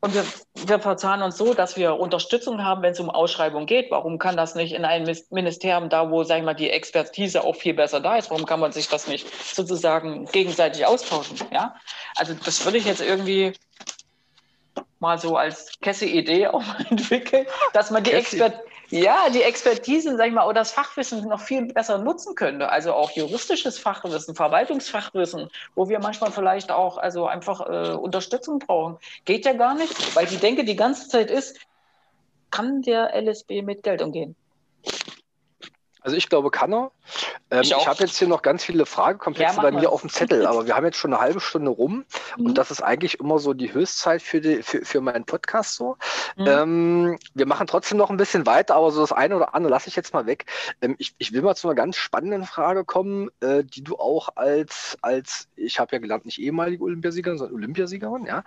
und wir, wir verzahnen uns so, dass wir Unterstützung haben, wenn es um Ausschreibung geht. Warum kann das nicht in einem Ministerium, da wo, sag ich mal, die Expertise auch viel besser da ist, warum kann man sich das nicht sozusagen gegenseitig austauschen? Ja? Also das würde ich jetzt irgendwie mal so als Kesse-Idee auch entwickeln, dass man die Expertise ja, die Expertise, sag ich mal, oder das Fachwissen noch viel besser nutzen könnte. Also auch juristisches Fachwissen, Verwaltungsfachwissen, wo wir manchmal vielleicht auch also einfach äh, Unterstützung brauchen. Geht ja gar nicht, weil die Denke die ganze Zeit ist, kann der LSB mit Geld umgehen? Also ich glaube, kann er. Ähm, ich, ich habe jetzt hier noch ganz viele Fragekomplexe ja, bei mir auf dem Zettel, aber wir haben jetzt schon eine halbe Stunde rum mhm. und das ist eigentlich immer so die Höchstzeit für, die, für, für meinen Podcast so. Mhm. Ähm, wir machen trotzdem noch ein bisschen weiter, aber so das eine oder andere lasse ich jetzt mal weg. Ähm, ich, ich will mal zu einer ganz spannenden Frage kommen, äh, die du auch als, als ich habe ja gelernt, nicht ehemalige Olympiasiegerin, sondern Olympiasiegerin, ja,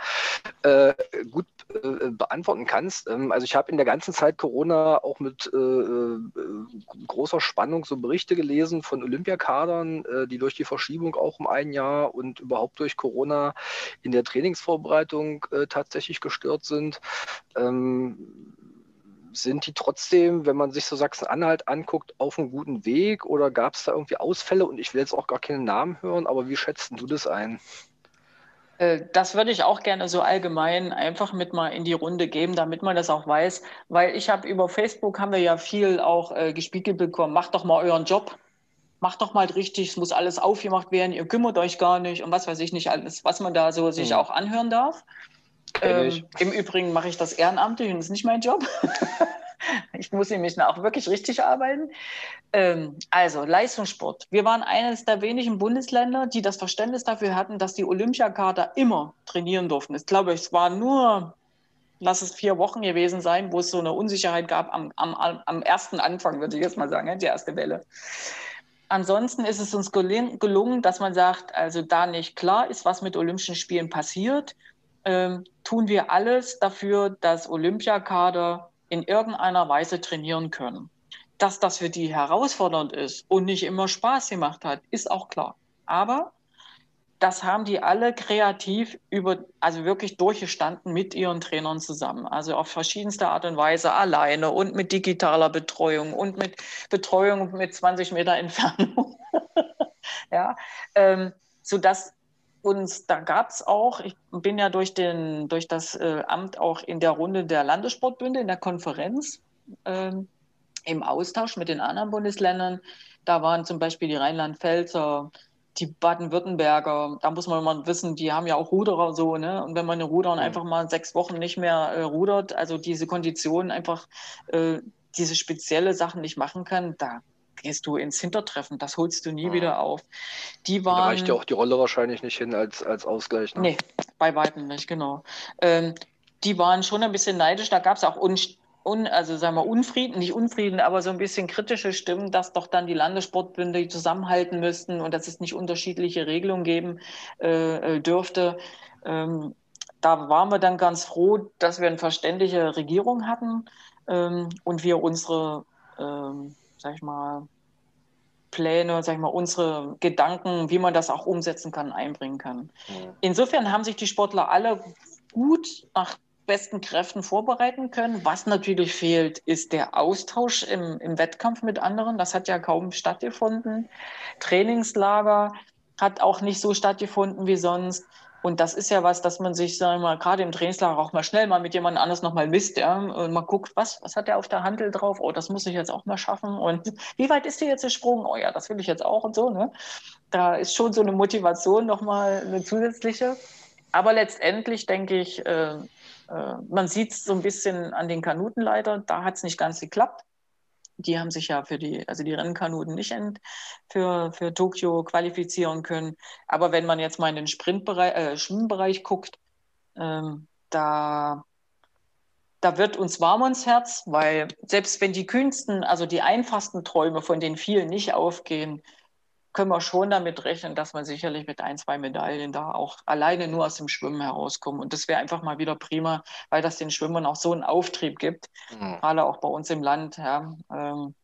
äh, gut äh, beantworten kannst. Ähm, also ich habe in der ganzen Zeit Corona auch mit äh, äh, großer Spannung so Berichte gelesen von Olympiakadern, äh, die durch die Verschiebung auch um ein Jahr und überhaupt durch Corona in der Trainingsvorbereitung äh, tatsächlich gestört sind. Ähm, sind die trotzdem, wenn man sich so Sachsen-Anhalt anguckt, auf einem guten Weg oder gab es da irgendwie Ausfälle? Und ich will jetzt auch gar keinen Namen hören, aber wie schätzt du das ein? Äh, das würde ich auch gerne so allgemein einfach mit mal in die Runde geben, damit man das auch weiß. Weil ich habe über Facebook haben wir ja viel auch äh, gespiegelt bekommen. Macht doch mal euren Job. Macht doch mal richtig. Es muss alles aufgemacht werden. Ihr kümmert euch gar nicht und was weiß ich nicht alles, was man da so sich mhm. auch anhören darf. Ähm, Im Übrigen mache ich das ehrenamtlich und das ist nicht mein Job. ich muss nämlich auch wirklich richtig arbeiten. Ähm, also Leistungssport. Wir waren eines der wenigen Bundesländer, die das Verständnis dafür hatten, dass die Olympiakader immer trainieren durften. Ich glaube, es war nur, lass es vier Wochen gewesen sein, wo es so eine Unsicherheit gab am, am, am ersten Anfang, würde ich jetzt mal sagen, die erste Welle. Ansonsten ist es uns gelungen, dass man sagt, also da nicht klar ist, was mit Olympischen Spielen passiert, ähm, tun wir alles dafür, dass Olympiakader in irgendeiner Weise trainieren können. Dass das für die herausfordernd ist und nicht immer Spaß gemacht hat, ist auch klar. Aber das haben die alle kreativ über, also wirklich durchgestanden mit ihren Trainern zusammen. Also auf verschiedenste Art und Weise alleine und mit digitaler Betreuung und mit Betreuung mit 20 Meter Entfernung. ja, ähm, sodass uns, da gab es auch, ich bin ja durch, den, durch das äh, Amt auch in der Runde der Landessportbünde, in der Konferenz, äh, im Austausch mit den anderen Bundesländern. Da waren zum Beispiel die Rheinland-Pfälzer, die Baden-Württemberger, da muss man mal wissen, die haben ja auch Ruderer so, ne? Und wenn man eine Rudern mhm. einfach mal sechs Wochen nicht mehr äh, rudert, also diese Konditionen einfach äh, diese spezielle Sachen nicht machen kann, da gehst du ins Hintertreffen, das holst du nie mhm. wieder auf. Die waren, da reicht ja auch die Rolle wahrscheinlich nicht hin als, als Ausgleich. Ne? Nee, bei weitem nicht, genau. Ähm, die waren schon ein bisschen neidisch, da gab es auch un, un, also sagen wir Unfrieden, nicht Unfrieden, aber so ein bisschen kritische Stimmen, dass doch dann die Landessportbünde zusammenhalten müssten und dass es nicht unterschiedliche Regelungen geben äh, äh dürfte. Ähm, da waren wir dann ganz froh, dass wir eine verständige Regierung hatten ähm, und wir unsere, ähm, sag ich mal, Pläne, sag ich mal, unsere Gedanken, wie man das auch umsetzen kann, einbringen kann. Mhm. Insofern haben sich die Sportler alle gut nach besten Kräften vorbereiten können. Was natürlich fehlt, ist der Austausch im, im Wettkampf mit anderen. Das hat ja kaum stattgefunden. Trainingslager hat auch nicht so stattgefunden wie sonst. Und das ist ja was, dass man sich, sagen wir mal, gerade im Trainingslager auch mal schnell mal mit jemand anders nochmal misst, ja, und mal guckt, was, was hat der auf der Handel drauf? Oh, das muss ich jetzt auch mal schaffen. Und wie weit ist dir jetzt der Sprung? Oh ja, das will ich jetzt auch und so, ne? Da ist schon so eine Motivation nochmal eine zusätzliche. Aber letztendlich denke ich, äh, äh, man sieht es so ein bisschen an den Kanutenleiter, da hat es nicht ganz geklappt die haben sich ja für die, also die Rennkanuten nicht für, für Tokio qualifizieren können. Aber wenn man jetzt mal in den Sprintbereich, äh, Schwimmbereich guckt, ähm, da, da wird uns warm ums Herz, weil selbst wenn die kühnsten, also die einfachsten Träume von den vielen nicht aufgehen, können wir schon damit rechnen, dass man sicherlich mit ein, zwei Medaillen da auch alleine nur aus dem Schwimmen herauskommt. Und das wäre einfach mal wieder prima, weil das den Schwimmern auch so einen Auftrieb gibt, mhm. gerade auch bei uns im Land. Ja. Ähm,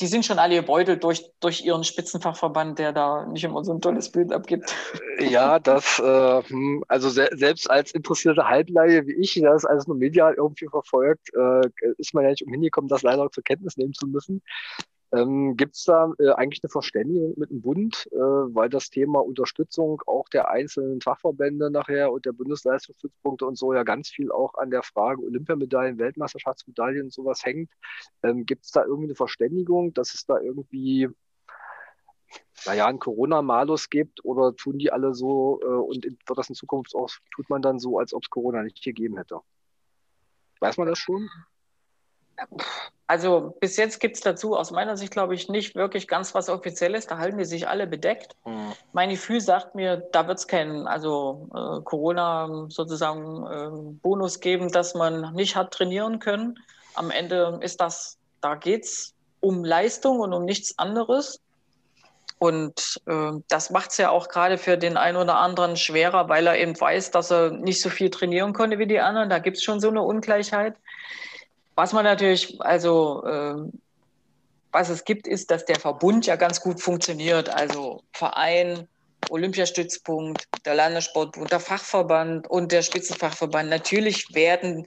die sind schon alle gebeutelt durch, durch ihren Spitzenfachverband, der da nicht immer so ein tolles Bild abgibt. Ja, das, äh, hm, also se selbst als interessierte Halbleihe wie ich, der das alles nur medial irgendwie verfolgt, äh, ist man ja nicht umhingekommen, das leider zur Kenntnis nehmen zu müssen. Ähm, Gibt es da äh, eigentlich eine Verständigung mit dem Bund, äh, weil das Thema Unterstützung auch der einzelnen Fachverbände nachher und der Bundesleistungsstützpunkte und so ja ganz viel auch an der Frage Olympiamedaillen, Weltmeisterschaftsmedaillen und sowas hängt? Ähm, Gibt es da irgendwie eine Verständigung, dass es da irgendwie naja, einen Corona-Malus gibt oder tun die alle so äh, und wird das in Zukunft auch, tut man dann so, als ob es Corona nicht gegeben hätte? Weiß man das schon? Also bis jetzt gibt es dazu aus meiner Sicht, glaube ich, nicht wirklich ganz was Offizielles. Da halten die sich alle bedeckt. Mhm. Mein Gefühl sagt mir, da wird es keinen also äh, Corona sozusagen äh, Bonus geben, dass man nicht hat trainieren können. Am Ende ist das, da geht es um Leistung und um nichts anderes. Und äh, das macht es ja auch gerade für den einen oder anderen schwerer, weil er eben weiß, dass er nicht so viel trainieren konnte wie die anderen. Da gibt es schon so eine Ungleichheit. Was man natürlich, also äh, was es gibt, ist, dass der Verbund ja ganz gut funktioniert. Also Verein, Olympiastützpunkt, der Landessportbund, der Fachverband und der Spitzenfachverband. Natürlich werden,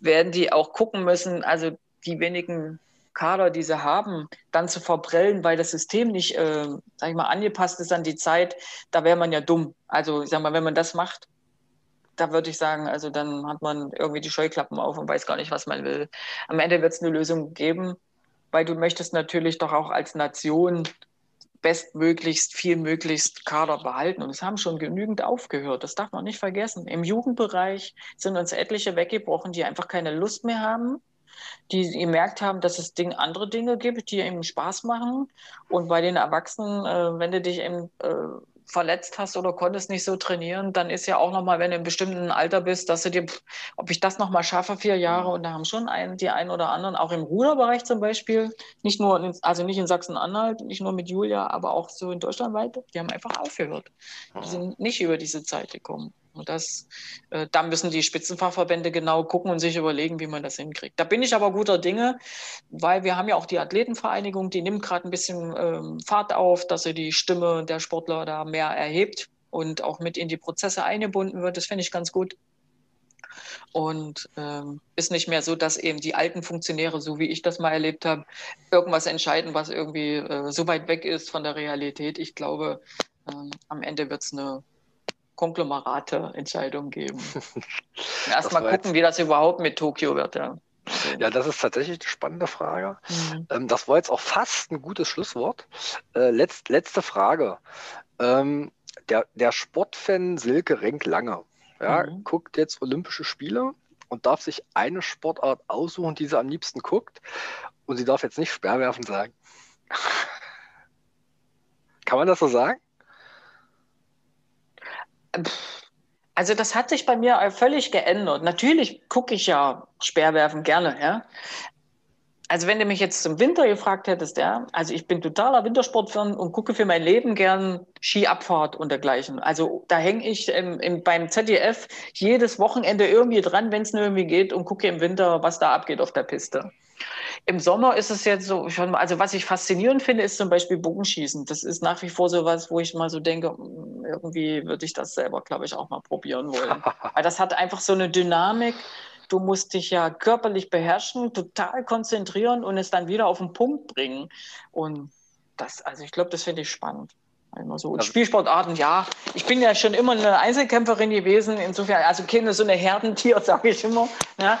werden die auch gucken müssen, also die wenigen Kader, die sie haben, dann zu verbrellen, weil das System nicht, äh, sag ich mal, angepasst ist an die Zeit, da wäre man ja dumm. Also, ich sag mal, wenn man das macht, da würde ich sagen, also dann hat man irgendwie die Scheuklappen auf und weiß gar nicht, was man will. Am Ende wird es eine Lösung geben, weil du möchtest natürlich doch auch als Nation bestmöglichst viel möglichst Kader behalten. Und es haben schon genügend aufgehört. Das darf man nicht vergessen. Im Jugendbereich sind uns etliche weggebrochen, die einfach keine Lust mehr haben, die gemerkt haben, dass es Ding, andere Dinge gibt, die eben Spaß machen. Und bei den Erwachsenen, äh, wenn du dich eben äh, verletzt hast oder konntest nicht so trainieren, dann ist ja auch nochmal, wenn du im bestimmten Alter bist, dass du dir, ob ich das nochmal schaffe, vier Jahre, und da haben schon ein, die einen oder anderen, auch im Ruderbereich zum Beispiel, nicht nur, in, also nicht in Sachsen-Anhalt, nicht nur mit Julia, aber auch so in Deutschland weiter, die haben einfach aufgehört. Die sind nicht über diese Zeit gekommen. Und das, äh, da müssen die Spitzenfachverbände genau gucken und sich überlegen, wie man das hinkriegt. Da bin ich aber guter Dinge, weil wir haben ja auch die Athletenvereinigung, die nimmt gerade ein bisschen ähm, Fahrt auf, dass sie die Stimme der Sportler da mehr erhebt und auch mit in die Prozesse eingebunden wird. Das finde ich ganz gut. Und ähm, ist nicht mehr so, dass eben die alten Funktionäre, so wie ich das mal erlebt habe, irgendwas entscheiden, was irgendwie äh, so weit weg ist von der Realität. Ich glaube, ähm, am Ende wird es eine Konglomerate-Entscheidungen geben. Erstmal gucken, jetzt... wie das überhaupt mit Tokio wird. Ja. Ja, das ist tatsächlich eine spannende Frage. Mhm. Ähm, das war jetzt auch fast ein gutes Schlusswort. Äh, letzt, letzte Frage. Ähm, der, der Sportfan Silke Renk Lange ja, mhm. guckt jetzt Olympische Spiele und darf sich eine Sportart aussuchen, die sie am liebsten guckt. Und sie darf jetzt nicht Sperrwerfen sagen. Kann man das so sagen? Also das hat sich bei mir völlig geändert. Natürlich gucke ich ja Speerwerfen gerne, ja. also wenn du mich jetzt zum Winter gefragt hättest, ja, also ich bin totaler Wintersportfan und gucke für mein Leben gern Skiabfahrt und dergleichen. Also da hänge ich im, im, beim ZDF jedes Wochenende irgendwie dran, wenn es nur irgendwie geht und gucke im Winter, was da abgeht auf der Piste. Im Sommer ist es jetzt so, schon, also was ich faszinierend finde, ist zum Beispiel Bogenschießen. Das ist nach wie vor so was, wo ich mal so denke, hm, irgendwie würde ich das selber, glaube ich, auch mal probieren wollen. Weil das hat einfach so eine Dynamik. Du musst dich ja körperlich beherrschen, total konzentrieren und es dann wieder auf den Punkt bringen. Und das, also ich glaube, das finde ich spannend. Immer so. Und Spielsportarten, ja. Ich bin ja schon immer eine Einzelkämpferin gewesen. Insofern, also keine so eine Herdentier, sage ich immer. Ja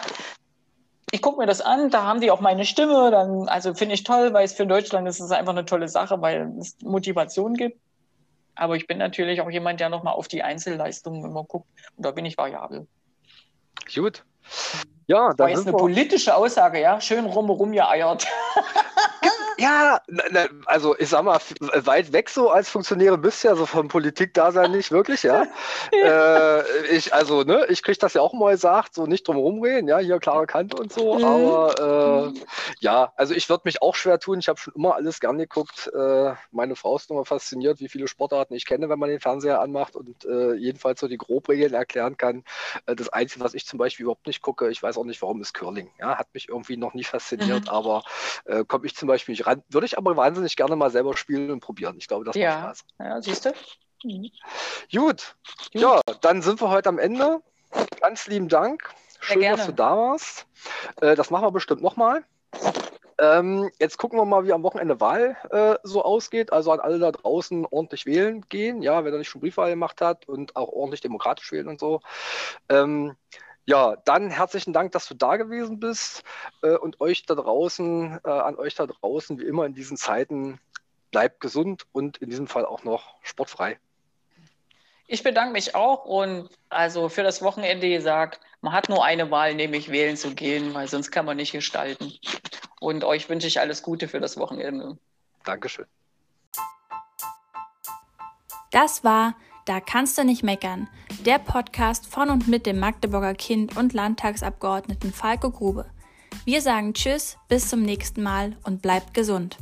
ich gucke mir das an, da haben die auch meine Stimme, dann, also finde ich toll, weil es für Deutschland ist es einfach eine tolle Sache, weil es Motivation gibt. Aber ich bin natürlich auch jemand, der nochmal auf die Einzelleistungen immer guckt. Und da bin ich variabel. Gut. Ja, das war jetzt eine politische Aussage, ja? Schön rum geeiert. Ja, also ich sag mal, weit weg so als Funktionäre bist du ja so von Politik-Dasein nicht wirklich, ja. ja. Äh, ich, also, ne, ich krieg das ja auch mal gesagt, so nicht drum rumreden, ja, hier klare Kante und so, mhm. aber äh, ja, also ich würde mich auch schwer tun, ich habe schon immer alles gern geguckt. Äh, meine Frau ist immer fasziniert, wie viele Sportarten ich kenne, wenn man den Fernseher anmacht und äh, jedenfalls so die Grobregeln erklären kann. Äh, das Einzige, was ich zum Beispiel überhaupt nicht gucke, ich weiß auch nicht warum, ist Curling. Ja, hat mich irgendwie noch nie fasziniert, mhm. aber äh, komme ich zum Beispiel nicht. Würde ich aber wahnsinnig gerne mal selber spielen und probieren. Ich glaube, das ja. macht Spaß. Ja, siehst du? Mhm. Gut. Gut. Ja, dann sind wir heute am Ende. Ganz lieben Dank. Schön, dass du da warst. Äh, das machen wir bestimmt nochmal. Ähm, jetzt gucken wir mal, wie am Wochenende Wahl äh, so ausgeht. Also an alle da draußen ordentlich wählen gehen, ja, wer da nicht schon Briefwahl gemacht hat und auch ordentlich demokratisch wählen und so. Ähm, ja, dann herzlichen Dank, dass du da gewesen bist äh, und euch da draußen, äh, an euch da draußen, wie immer in diesen Zeiten, bleibt gesund und in diesem Fall auch noch sportfrei. Ich bedanke mich auch und also für das Wochenende gesagt, man hat nur eine Wahl, nämlich wählen zu gehen, weil sonst kann man nicht gestalten. Und euch wünsche ich alles Gute für das Wochenende. Dankeschön. Das war da kannst du nicht meckern. Der Podcast von und mit dem Magdeburger Kind und Landtagsabgeordneten Falco Grube. Wir sagen Tschüss, bis zum nächsten Mal und bleibt gesund.